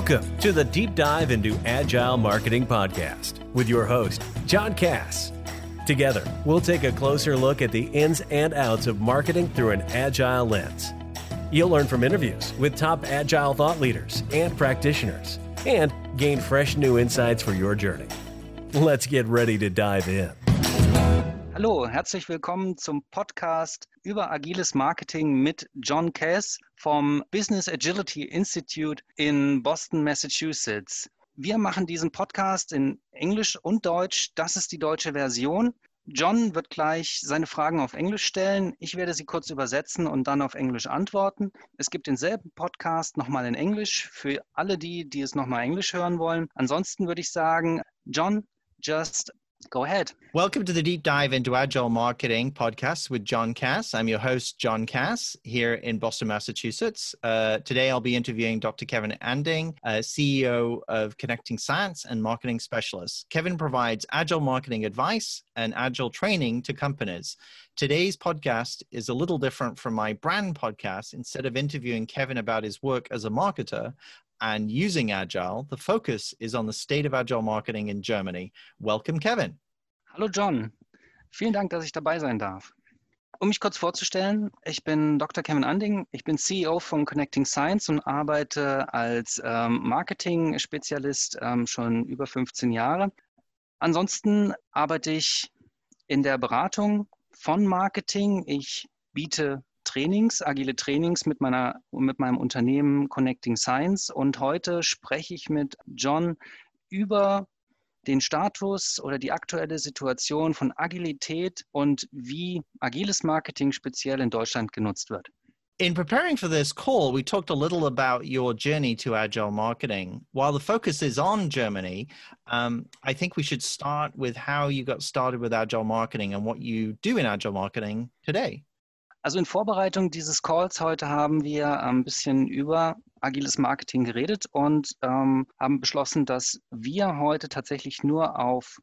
Welcome to the Deep Dive into Agile Marketing Podcast with your host, John Cass. Together, we'll take a closer look at the ins and outs of marketing through an agile lens. You'll learn from interviews with top agile thought leaders and practitioners and gain fresh new insights for your journey. Let's get ready to dive in. Hallo, herzlich willkommen zum Podcast über agiles Marketing mit John Cass vom Business Agility Institute in Boston, Massachusetts. Wir machen diesen Podcast in Englisch und Deutsch. Das ist die deutsche Version. John wird gleich seine Fragen auf Englisch stellen. Ich werde sie kurz übersetzen und dann auf Englisch antworten. Es gibt denselben Podcast nochmal in Englisch für alle die, die es nochmal Englisch hören wollen. Ansonsten würde ich sagen, John, just Go ahead. Welcome to the Deep Dive into Agile Marketing podcast with John Cass. I'm your host, John Cass, here in Boston, Massachusetts. Uh, today, I'll be interviewing Dr. Kevin Anding, uh, CEO of Connecting Science and Marketing Specialist. Kevin provides agile marketing advice and agile training to companies. Today's podcast is a little different from my brand podcast. Instead of interviewing Kevin about his work as a marketer, and using Agile, the focus is on the state of Agile marketing in Germany. Welcome, Kevin. Hallo John, vielen Dank, dass ich dabei sein darf. Um mich kurz vorzustellen, ich bin Dr. Kevin Anding, ich bin CEO von Connecting Science und arbeite als ähm, Marketing-Spezialist ähm, schon über 15 Jahre. Ansonsten arbeite ich in der Beratung von Marketing. Ich biete Trainings, agile Trainings mit, meiner, mit meinem Unternehmen Connecting Science. Und heute spreche ich mit John über den Status oder die aktuelle Situation von Agilität und wie agiles Marketing speziell in Deutschland genutzt wird. In preparing for this call, we talked a little about your journey to agile marketing. While the focus is on Germany, um, I think we should start with how you got started with agile marketing and what you do in agile marketing today. Also in Vorbereitung dieses Calls heute haben wir ein bisschen über agiles Marketing geredet und ähm, haben beschlossen, dass wir heute tatsächlich nur auf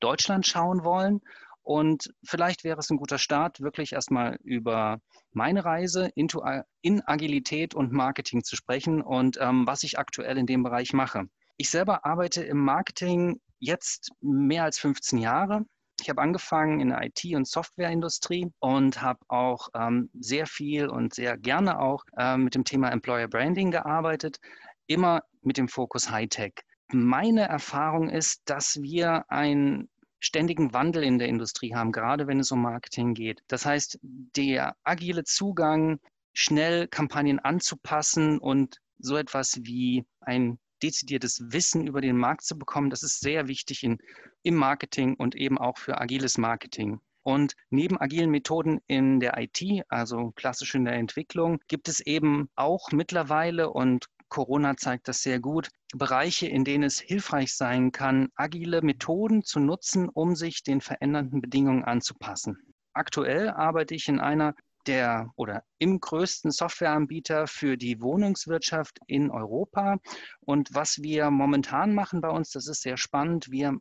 Deutschland schauen wollen. Und vielleicht wäre es ein guter Start, wirklich erstmal über meine Reise into, in Agilität und Marketing zu sprechen und ähm, was ich aktuell in dem Bereich mache. Ich selber arbeite im Marketing jetzt mehr als 15 Jahre ich habe angefangen in der IT- und Softwareindustrie und habe auch ähm, sehr viel und sehr gerne auch äh, mit dem Thema Employer Branding gearbeitet, immer mit dem Fokus Hightech. Meine Erfahrung ist, dass wir einen ständigen Wandel in der Industrie haben, gerade wenn es um Marketing geht. Das heißt, der agile Zugang, schnell Kampagnen anzupassen und so etwas wie ein dezidiertes Wissen über den Markt zu bekommen, das ist sehr wichtig in, im Marketing und eben auch für agiles Marketing. Und neben agilen Methoden in der IT, also klassisch in der Entwicklung, gibt es eben auch mittlerweile, und Corona zeigt das sehr gut, Bereiche, in denen es hilfreich sein kann, agile Methoden zu nutzen, um sich den verändernden Bedingungen anzupassen. Aktuell arbeite ich in einer der oder im größten Softwareanbieter für die Wohnungswirtschaft in Europa. Und was wir momentan machen bei uns, das ist sehr spannend. Wir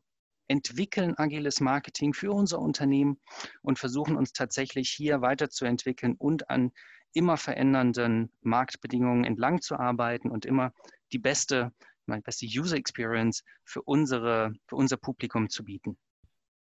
entwickeln agiles Marketing für unser Unternehmen und versuchen uns tatsächlich hier weiterzuentwickeln und an immer verändernden Marktbedingungen entlang zu arbeiten und immer die beste, die beste User Experience für, unsere, für unser Publikum zu bieten.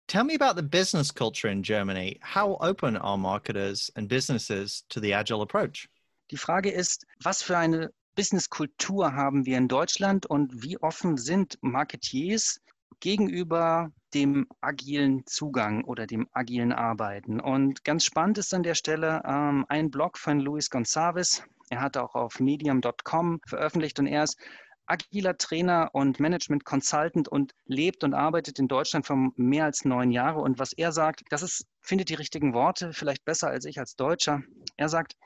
Tell me about the business culture in Germany. How open are marketers and businesses to the agile approach? Die Frage ist, was für eine Businesskultur haben wir in Deutschland und wie offen sind Marketiers gegenüber dem agilen Zugang oder dem agilen Arbeiten. Und ganz spannend ist an der Stelle ähm, ein Blog von Luis Gonçalves. Er hat auch auf medium.com veröffentlicht und er ist agiler Trainer und Management Consultant und lebt und arbeitet in Deutschland für mehr als neun Jahre. Und was er sagt, das ist, findet die richtigen Worte, vielleicht besser als ich als Deutscher. Er sagt,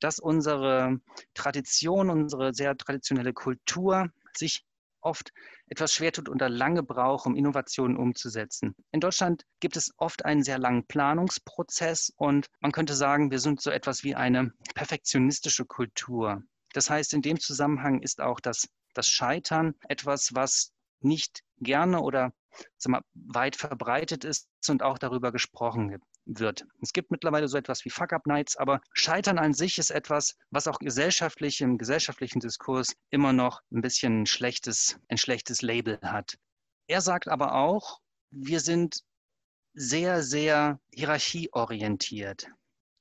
dass unsere Tradition, unsere sehr traditionelle Kultur sich oft etwas schwer tut und lange braucht, um Innovationen umzusetzen. In Deutschland gibt es oft einen sehr langen Planungsprozess und man könnte sagen, wir sind so etwas wie eine perfektionistische Kultur. Das heißt, in dem Zusammenhang ist auch das das Scheitern etwas, was nicht gerne oder mal, weit verbreitet ist und auch darüber gesprochen wird. Es gibt mittlerweile so etwas wie Fuck-Up-Nights, aber Scheitern an sich ist etwas, was auch gesellschaftlich im gesellschaftlichen Diskurs immer noch ein bisschen ein schlechtes, ein schlechtes Label hat. Er sagt aber auch, wir sind sehr, sehr hierarchieorientiert.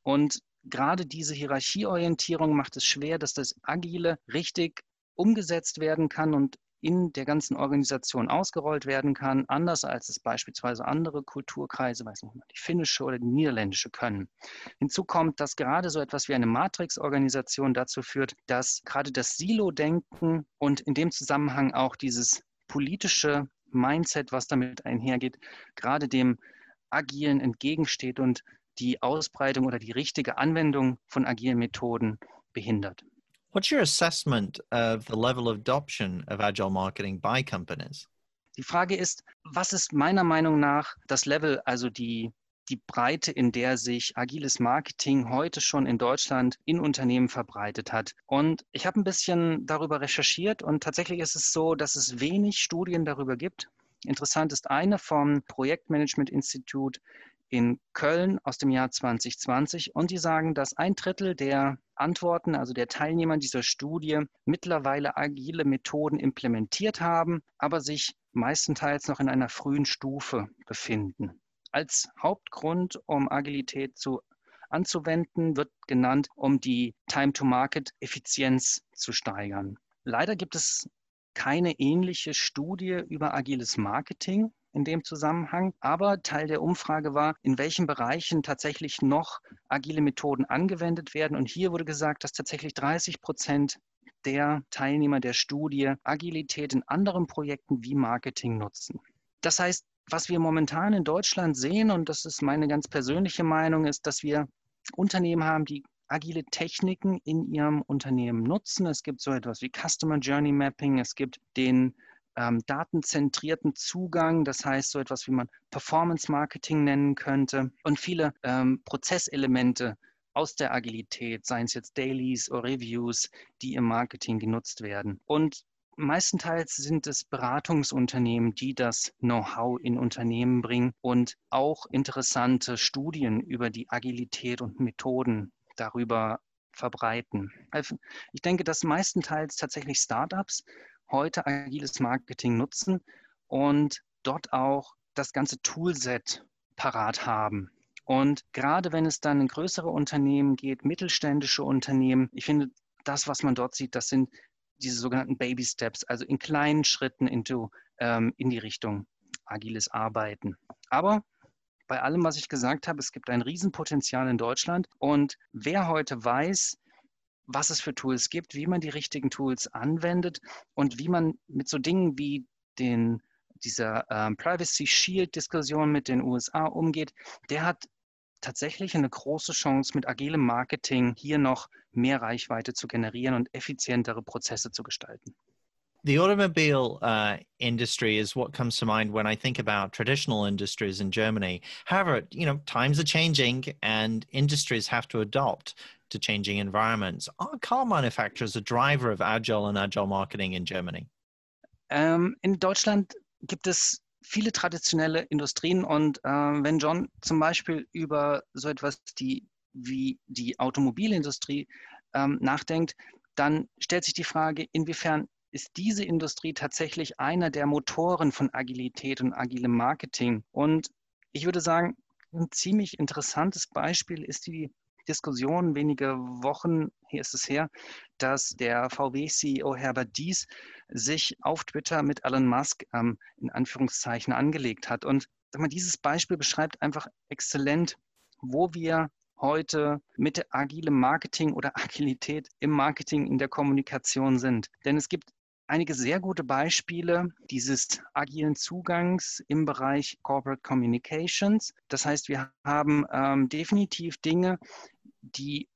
Und gerade diese Hierarchieorientierung macht es schwer, dass das Agile richtig umgesetzt werden kann und in der ganzen Organisation ausgerollt werden kann, anders als es beispielsweise andere Kulturkreise, weiß nicht, die finnische oder die niederländische können. Hinzu kommt, dass gerade so etwas wie eine Matrix-Organisation dazu führt, dass gerade das Silo-Denken und in dem Zusammenhang auch dieses politische Mindset, was damit einhergeht, gerade dem Agilen entgegensteht und die Ausbreitung oder die richtige Anwendung von agilen Methoden behindert. What's your assessment of the level of adoption of agile marketing by companies? Die Frage ist, was ist meiner Meinung nach das Level, also die, die Breite, in der sich agiles Marketing heute schon in Deutschland in Unternehmen verbreitet hat. Und ich habe ein bisschen darüber recherchiert und tatsächlich ist es so, dass es wenig Studien darüber gibt. Interessant ist eine vom Projektmanagement-Institut in Köln aus dem Jahr 2020 und die sagen, dass ein Drittel der Antworten, also der Teilnehmer dieser Studie, mittlerweile agile Methoden implementiert haben, aber sich meistenteils noch in einer frühen Stufe befinden. Als Hauptgrund, um Agilität zu anzuwenden, wird genannt, um die Time-to-Market-Effizienz zu steigern. Leider gibt es keine ähnliche Studie über agiles Marketing in dem Zusammenhang. Aber Teil der Umfrage war, in welchen Bereichen tatsächlich noch agile Methoden angewendet werden. Und hier wurde gesagt, dass tatsächlich 30 Prozent der Teilnehmer der Studie Agilität in anderen Projekten wie Marketing nutzen. Das heißt, was wir momentan in Deutschland sehen, und das ist meine ganz persönliche Meinung, ist, dass wir Unternehmen haben, die agile Techniken in ihrem Unternehmen nutzen. Es gibt so etwas wie Customer Journey Mapping, es gibt den ähm, datenzentrierten Zugang, das heißt so etwas wie man Performance Marketing nennen könnte und viele ähm, Prozesselemente aus der Agilität, seien es jetzt Dailies oder Reviews, die im Marketing genutzt werden. Und Meistenteils sind es Beratungsunternehmen, die das Know-how in Unternehmen bringen und auch interessante Studien über die Agilität und Methoden darüber verbreiten. Also ich denke, dass meistenteils tatsächlich Startups heute agiles Marketing nutzen und dort auch das ganze Toolset parat haben. Und gerade wenn es dann in größere Unternehmen geht, mittelständische Unternehmen, ich finde, das, was man dort sieht, das sind diese sogenannten Baby Steps, also in kleinen Schritten into, ähm, in die Richtung agiles Arbeiten. Aber bei allem, was ich gesagt habe, es gibt ein Riesenpotenzial in Deutschland. Und wer heute weiß, was es für Tools gibt, wie man die richtigen Tools anwendet und wie man mit so Dingen wie den, dieser ähm, Privacy Shield-Diskussion mit den USA umgeht, der hat tatsächlich eine große Chance, mit agilem Marketing hier noch mehr Reichweite zu generieren und effizientere Prozesse zu gestalten. The automobile uh, industry is what comes to mind when I think about traditional industries in Germany. However, you know, times are changing and industries have to adopt to changing environments. Are car manufacturers a driver of agile and agile marketing in Germany? Ähm, in Deutschland gibt es viele traditionelle Industrien und äh, wenn John zum Beispiel über so etwas die, wie die Automobilindustrie ähm, nachdenkt, dann stellt sich die Frage, inwiefern ist diese Industrie tatsächlich einer der Motoren von Agilität und agilem Marketing. Und ich würde sagen, ein ziemlich interessantes Beispiel ist die Diskussion, wenige Wochen hier ist es her, dass der VW-CEO Herbert Dies sich auf Twitter mit Elon Musk ähm, in Anführungszeichen angelegt hat. Und mal, dieses Beispiel beschreibt einfach exzellent, wo wir heute mit agilem Marketing oder Agilität im Marketing, in der Kommunikation sind. Denn es gibt einige sehr gute Beispiele dieses agilen Zugangs im Bereich Corporate Communications. Das heißt, wir haben ähm, definitiv Dinge, die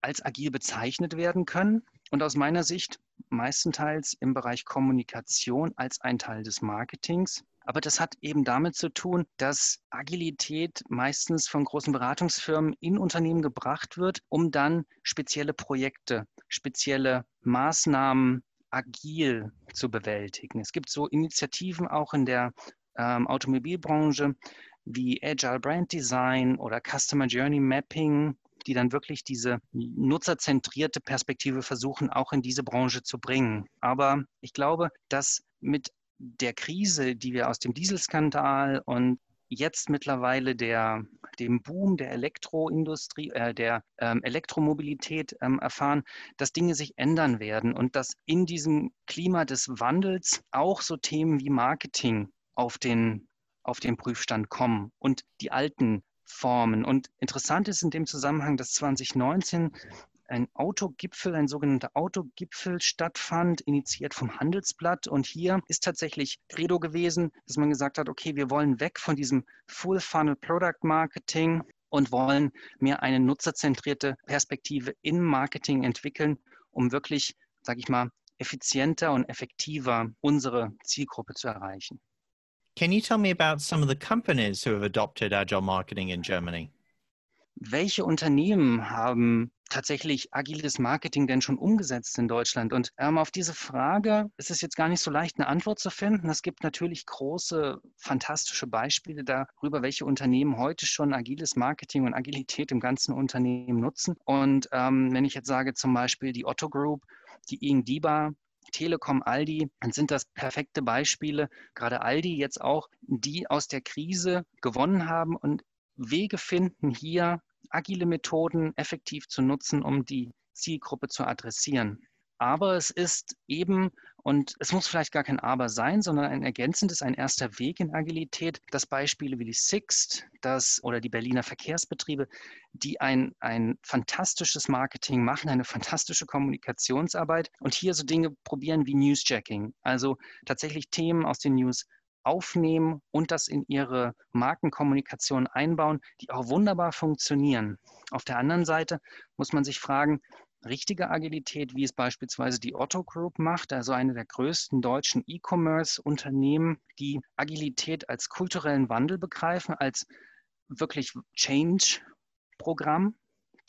als agil bezeichnet werden können und aus meiner Sicht meistenteils im Bereich Kommunikation als ein Teil des Marketings. Aber das hat eben damit zu tun, dass Agilität meistens von großen Beratungsfirmen in Unternehmen gebracht wird, um dann spezielle Projekte, spezielle Maßnahmen agil zu bewältigen. Es gibt so Initiativen auch in der ähm, Automobilbranche, wie Agile Brand Design oder Customer Journey Mapping, die dann wirklich diese nutzerzentrierte Perspektive versuchen, auch in diese Branche zu bringen. Aber ich glaube, dass mit der Krise, die wir aus dem Dieselskandal und jetzt mittlerweile der, dem Boom der Elektroindustrie, äh, der ähm, Elektromobilität ähm, erfahren, dass Dinge sich ändern werden und dass in diesem Klima des Wandels auch so Themen wie Marketing auf den, auf den Prüfstand kommen und die alten Formen. Und interessant ist in dem Zusammenhang, dass 2019 ein Autogipfel, ein sogenannter Autogipfel stattfand, initiiert vom Handelsblatt. Und hier ist tatsächlich Credo gewesen, dass man gesagt hat, okay, wir wollen weg von diesem Full Funnel Product Marketing und wollen mehr eine nutzerzentrierte Perspektive im Marketing entwickeln, um wirklich, sage ich mal, effizienter und effektiver unsere Zielgruppe zu erreichen. Can you tell me about some of the companies who have adopted agile marketing in Germany? Welche Unternehmen haben tatsächlich agiles Marketing denn schon umgesetzt in Deutschland? Und ähm, auf diese Frage ist es jetzt gar nicht so leicht, eine Antwort zu finden. Es gibt natürlich große, fantastische Beispiele darüber, welche Unternehmen heute schon agiles Marketing und Agilität im ganzen Unternehmen nutzen. Und ähm, wenn ich jetzt sage zum Beispiel die Otto Group, die Ing Diba, Telekom, Aldi, sind das perfekte Beispiele, gerade Aldi jetzt auch, die aus der Krise gewonnen haben und Wege finden, hier agile Methoden effektiv zu nutzen, um die Zielgruppe zu adressieren. Aber es ist eben, und es muss vielleicht gar kein Aber sein, sondern ein ergänzendes, ein erster Weg in Agilität, dass Beispiele wie die Sixt das, oder die Berliner Verkehrsbetriebe, die ein, ein fantastisches Marketing machen, eine fantastische Kommunikationsarbeit und hier so Dinge probieren wie Newsjacking, also tatsächlich Themen aus den News aufnehmen und das in ihre Markenkommunikation einbauen, die auch wunderbar funktionieren. Auf der anderen Seite muss man sich fragen, richtige Agilität, wie es beispielsweise die Otto Group macht, also eine der größten deutschen E-Commerce-Unternehmen, die Agilität als kulturellen Wandel begreifen, als wirklich Change-Programm,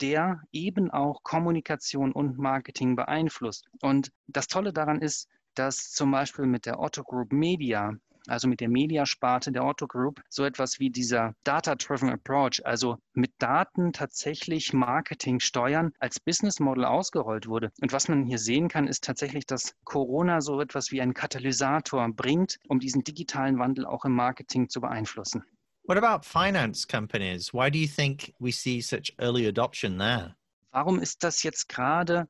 der eben auch Kommunikation und Marketing beeinflusst. Und das Tolle daran ist, dass zum Beispiel mit der Otto Group Media also mit der Mediasparte der Otto Group, so etwas wie dieser Data-Driven Approach, also mit Daten tatsächlich Marketing steuern, als Business Model ausgerollt wurde. Und was man hier sehen kann, ist tatsächlich, dass Corona so etwas wie einen Katalysator bringt, um diesen digitalen Wandel auch im Marketing zu beeinflussen. What about finance companies? Why do you think we see such early adoption there? Warum ist das jetzt gerade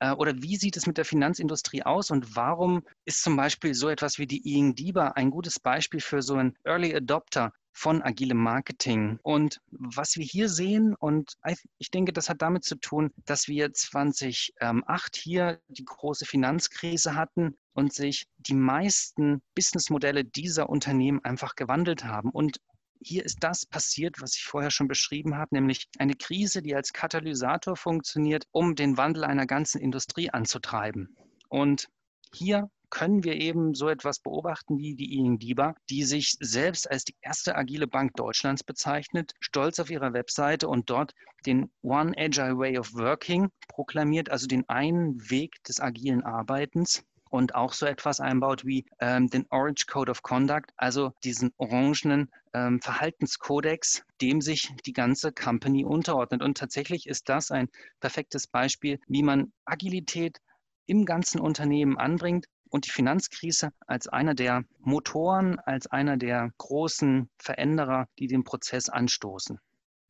oder wie sieht es mit der Finanzindustrie aus und warum ist zum Beispiel so etwas wie die Ing Diba ein gutes Beispiel für so einen Early Adopter von agilem Marketing. Und was wir hier sehen, und ich denke, das hat damit zu tun, dass wir 2008 hier die große Finanzkrise hatten und sich die meisten Businessmodelle dieser Unternehmen einfach gewandelt haben und hier ist das passiert, was ich vorher schon beschrieben habe, nämlich eine Krise, die als Katalysator funktioniert, um den Wandel einer ganzen Industrie anzutreiben. Und hier können wir eben so etwas beobachten wie die ING DIBA, die sich selbst als die erste agile Bank Deutschlands bezeichnet, stolz auf ihrer Webseite und dort den One Agile Way of Working proklamiert, also den einen Weg des agilen Arbeitens und auch so etwas einbaut wie ähm, den Orange Code of Conduct, also diesen orangenen ähm, Verhaltenskodex, dem sich die ganze Company unterordnet. Und tatsächlich ist das ein perfektes Beispiel, wie man Agilität im ganzen Unternehmen anbringt und die Finanzkrise als einer der Motoren, als einer der großen Veränderer, die den Prozess anstoßen.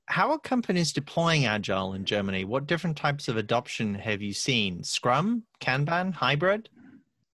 How are companies deploying Agile in Germany? What different types of adoption have you seen? Scrum, Kanban, Hybrid?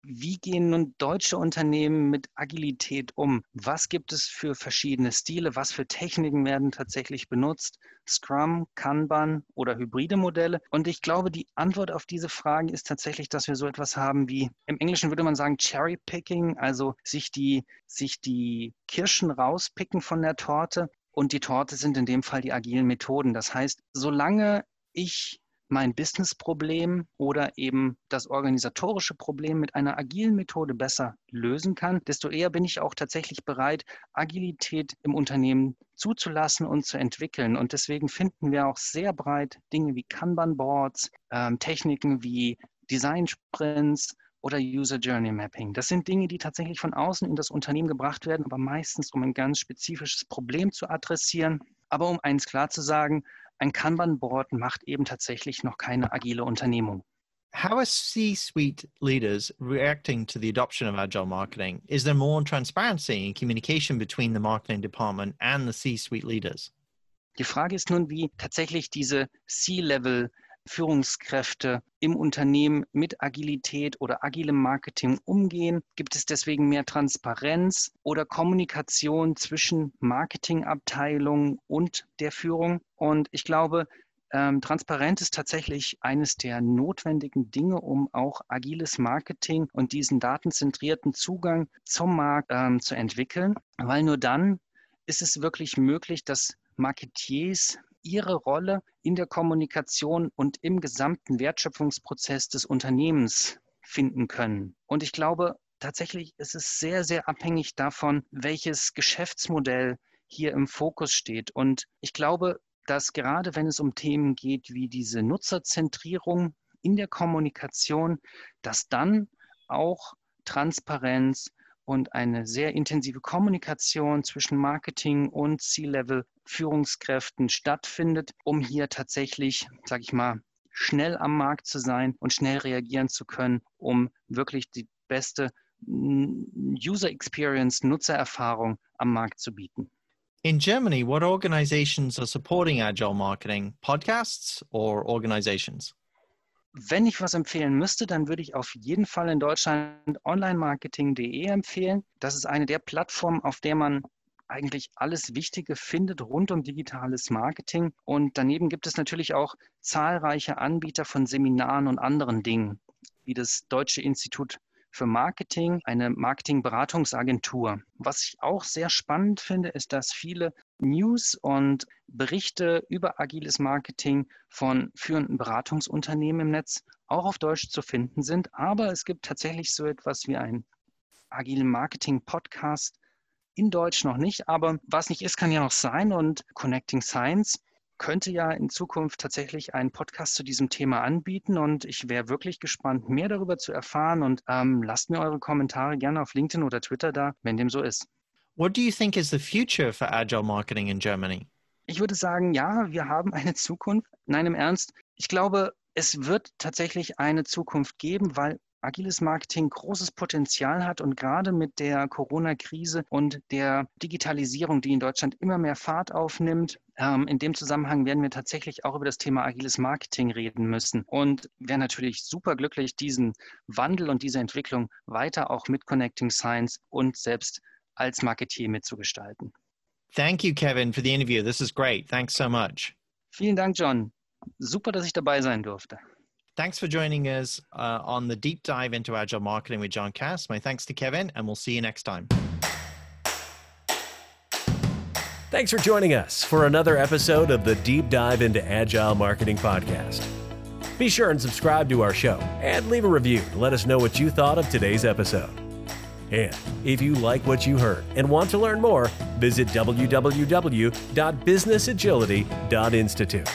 Wie gehen nun deutsche Unternehmen mit Agilität um? Was gibt es für verschiedene Stile? Was für Techniken werden tatsächlich benutzt? Scrum, Kanban oder hybride Modelle? Und ich glaube, die Antwort auf diese Fragen ist tatsächlich, dass wir so etwas haben wie, im Englischen würde man sagen, Cherry Picking, also sich die, sich die Kirschen rauspicken von der Torte. Und die Torte sind in dem Fall die agilen Methoden. Das heißt, solange ich mein Businessproblem oder eben das organisatorische Problem mit einer agilen Methode besser lösen kann, desto eher bin ich auch tatsächlich bereit, Agilität im Unternehmen zuzulassen und zu entwickeln. Und deswegen finden wir auch sehr breit Dinge wie Kanban-Boards, ähm, Techniken wie Design-Sprints oder User Journey Mapping. Das sind Dinge, die tatsächlich von außen in das Unternehmen gebracht werden, aber meistens um ein ganz spezifisches Problem zu adressieren. Aber um eins klar zu sagen, ein Kanban-Board macht eben tatsächlich noch keine agile Unternehmung. How are C suite leaders reacting to the adoption of agile marketing? Is there more transparency and communication between the marketing department and the C suite leaders? Die Frage ist nun, wie tatsächlich diese C-Level Führungskräfte im Unternehmen mit Agilität oder agilem Marketing umgehen? Gibt es deswegen mehr Transparenz oder Kommunikation zwischen Marketingabteilung und der Führung? Und ich glaube, ähm, Transparenz ist tatsächlich eines der notwendigen Dinge, um auch agiles Marketing und diesen datenzentrierten Zugang zum Markt ähm, zu entwickeln, weil nur dann ist es wirklich möglich, dass Marketiers ihre Rolle in der Kommunikation und im gesamten Wertschöpfungsprozess des Unternehmens finden können. Und ich glaube, tatsächlich ist es sehr, sehr abhängig davon, welches Geschäftsmodell hier im Fokus steht. Und ich glaube, dass gerade wenn es um Themen geht wie diese Nutzerzentrierung in der Kommunikation, dass dann auch Transparenz und eine sehr intensive Kommunikation zwischen Marketing und C-Level-Führungskräften stattfindet, um hier tatsächlich, sage ich mal, schnell am Markt zu sein und schnell reagieren zu können, um wirklich die beste User Experience, Nutzererfahrung am Markt zu bieten. In Germany, what organizations are supporting agile marketing? Podcasts or organizations? Wenn ich was empfehlen müsste, dann würde ich auf jeden Fall in Deutschland onlinemarketing.de empfehlen. Das ist eine der Plattformen, auf der man eigentlich alles Wichtige findet rund um digitales Marketing. Und daneben gibt es natürlich auch zahlreiche Anbieter von Seminaren und anderen Dingen, wie das Deutsche Institut für Marketing, eine Marketingberatungsagentur. Was ich auch sehr spannend finde, ist, dass viele News und Berichte über agiles Marketing von führenden Beratungsunternehmen im Netz auch auf Deutsch zu finden sind. Aber es gibt tatsächlich so etwas wie einen agilen Marketing Podcast in Deutsch noch nicht. Aber was nicht ist, kann ja noch sein. Und Connecting Science könnte ja in Zukunft tatsächlich einen Podcast zu diesem Thema anbieten und ich wäre wirklich gespannt, mehr darüber zu erfahren und ähm, lasst mir eure Kommentare gerne auf LinkedIn oder Twitter da, wenn dem so ist. What do you think is the future for agile marketing in Germany? Ich würde sagen, ja, wir haben eine Zukunft. Nein, im Ernst. Ich glaube, es wird tatsächlich eine Zukunft geben, weil agiles Marketing großes Potenzial hat und gerade mit der Corona-Krise und der Digitalisierung, die in Deutschland immer mehr Fahrt aufnimmt, ähm, in dem Zusammenhang werden wir tatsächlich auch über das Thema agiles Marketing reden müssen und wären natürlich super glücklich, diesen Wandel und diese Entwicklung weiter auch mit Connecting Science und selbst als Marketier mitzugestalten. Thank you, Kevin, for the interview. This is great. Thanks so much. Vielen Dank, John. Super, dass ich dabei sein durfte. Thanks for joining us uh, on the deep dive into agile marketing with John Cass. My thanks to Kevin, and we'll see you next time. Thanks for joining us for another episode of the Deep Dive into Agile Marketing Podcast. Be sure and subscribe to our show and leave a review to let us know what you thought of today's episode. And if you like what you heard and want to learn more, visit www.businessagility.institute.